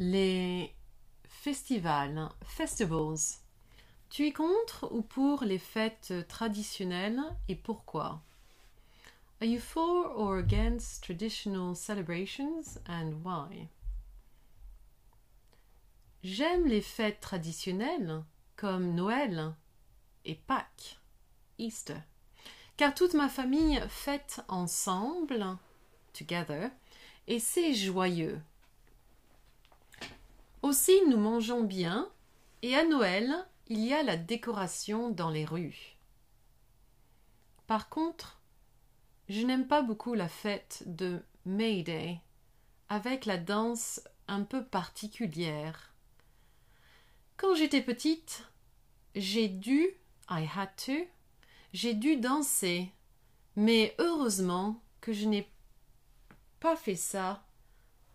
Les festivals, festivals. Tu es contre ou pour les fêtes traditionnelles et pourquoi? Are you for or against traditional celebrations and why? J'aime les fêtes traditionnelles comme Noël et Pâques, Easter, car toute ma famille fête ensemble, together, et c'est joyeux. Aussi nous mangeons bien, et à Noël, il y a la décoration dans les rues. Par contre, je n'aime pas beaucoup la fête de May Day, avec la danse un peu particulière. Quand j'étais petite, j'ai dû, I had to, j'ai dû danser, mais heureusement que je n'ai pas fait ça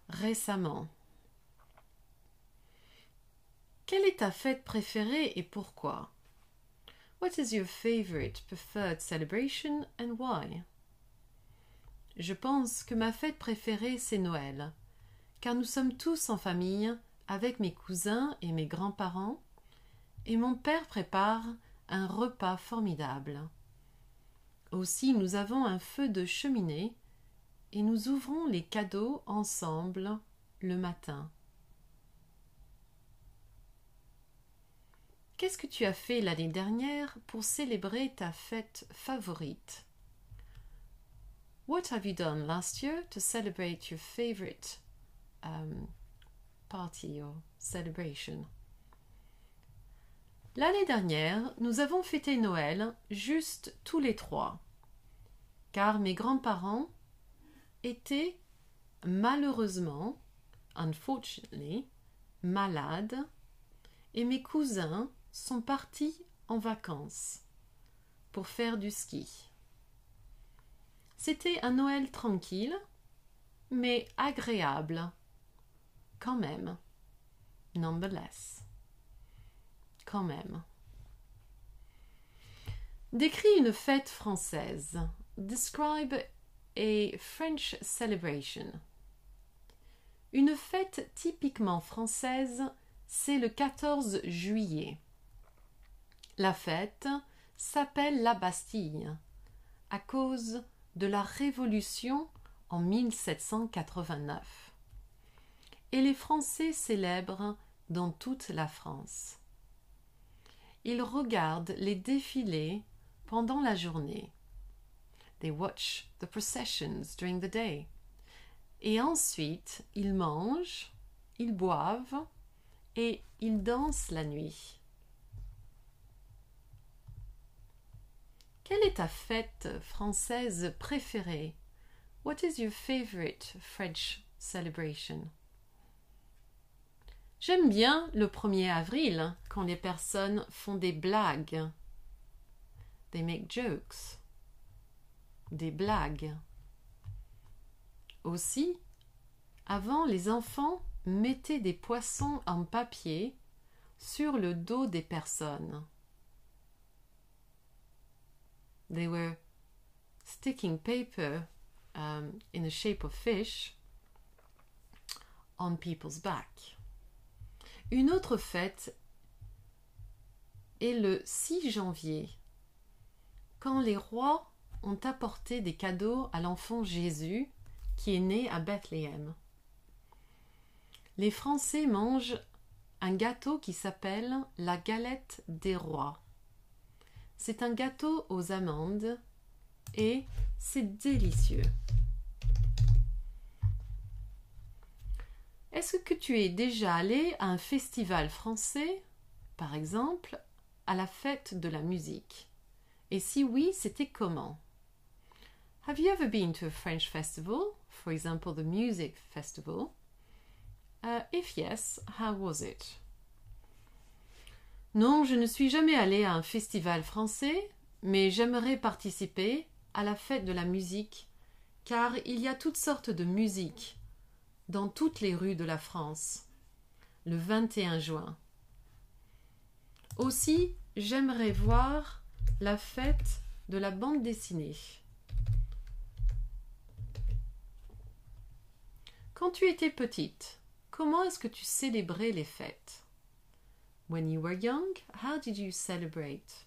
récemment. Quelle est ta fête préférée et pourquoi? What is your favorite preferred celebration and why? Je pense que ma fête préférée c'est Noël, car nous sommes tous en famille avec mes cousins et mes grands-parents, et mon père prépare un repas formidable. Aussi nous avons un feu de cheminée et nous ouvrons les cadeaux ensemble le matin. Qu'est-ce que tu as fait l'année dernière pour célébrer ta fête favorite? What have you done last year to celebrate your favorite um, party or celebration? L'année dernière, nous avons fêté Noël juste tous les trois, car mes grands-parents étaient malheureusement, malades, et mes cousins sont partis en vacances pour faire du ski. C'était un Noël tranquille, mais agréable, quand même, nonetheless, quand même. Décris une fête française. Describe a French celebration. Une fête typiquement française, c'est le 14 juillet. La fête s'appelle la Bastille à cause de la Révolution en 1789. Et les Français célèbrent dans toute la France. Ils regardent les défilés pendant la journée. They watch the processions during the day. Et ensuite, ils mangent, ils boivent et ils dansent la nuit. Quelle est ta fête française préférée? What is your favorite French celebration? J'aime bien le 1er avril quand les personnes font des blagues. They make jokes. Des blagues. Aussi, avant, les enfants mettaient des poissons en papier sur le dos des personnes. They were sticking paper um, in the shape of fish on people's back. Une autre fête est le 6 janvier, quand les rois ont apporté des cadeaux à l'enfant Jésus qui est né à Bethléem. Les Français mangent un gâteau qui s'appelle la galette des rois. C'est un gâteau aux amandes et c'est délicieux. Est-ce que tu es déjà allé à un festival français, par exemple, à la fête de la musique? Et si oui, c'était comment? Have you ever been to a French festival, for example, the music festival? Uh, if yes, how was it? Non, je ne suis jamais allée à un festival français, mais j'aimerais participer à la fête de la musique, car il y a toutes sortes de musique dans toutes les rues de la France, le 21 juin. Aussi, j'aimerais voir la fête de la bande dessinée. Quand tu étais petite, comment est-ce que tu célébrais les fêtes? When you were young, how did you celebrate?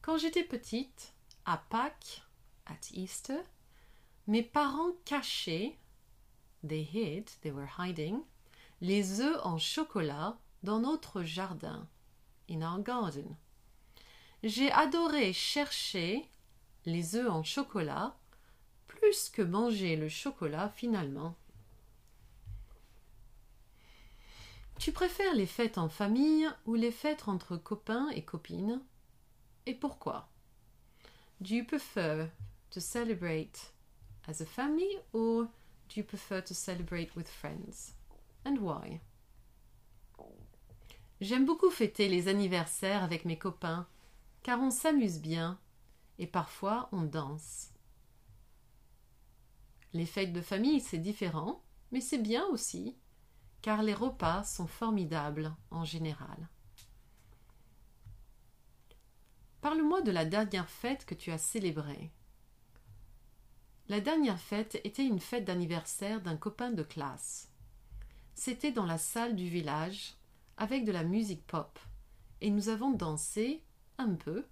Quand j'étais petite, à Pâques, at Easter, mes parents cachaient, they hid, they were hiding, les œufs en chocolat dans notre jardin, in our garden. J'ai adoré chercher les œufs en chocolat plus que manger le chocolat finalement. Tu préfères les fêtes en famille ou les fêtes entre copains et copines? Et pourquoi? Do you prefer to celebrate as a family or do you prefer to celebrate with friends? And why? J'aime beaucoup fêter les anniversaires avec mes copains car on s'amuse bien et parfois on danse. Les fêtes de famille, c'est différent, mais c'est bien aussi, car les repas sont formidables en général. Parle-moi de la dernière fête que tu as célébrée. La dernière fête était une fête d'anniversaire d'un copain de classe. C'était dans la salle du village, avec de la musique pop, et nous avons dansé un peu.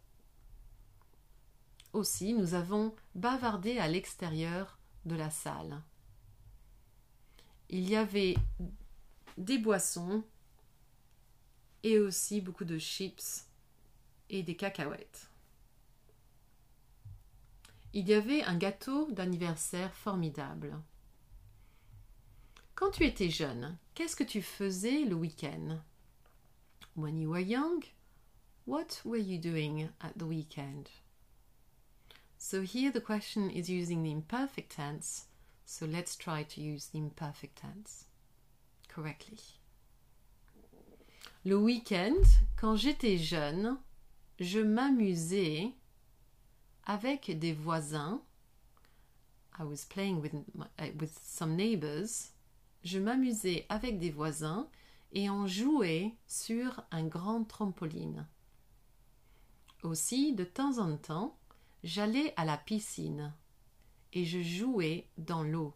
Aussi, nous avons bavardé à l'extérieur de la salle. Il y avait des boissons et aussi beaucoup de chips et des cacahuètes. Il y avait un gâteau d'anniversaire formidable. Quand tu étais jeune, qu'est-ce que tu faisais le week-end? When you were young, what were you doing at the weekend? So here the question is using the imperfect tense, so let's try to use the imperfect tense Le week-end, quand j'étais jeune, je m'amusais avec des voisins. I was playing with, uh, with some neighbors. Je m'amusais avec des voisins et on jouait sur un grand trampoline. Aussi, de temps en temps, j'allais à la piscine et je jouais dans l'eau.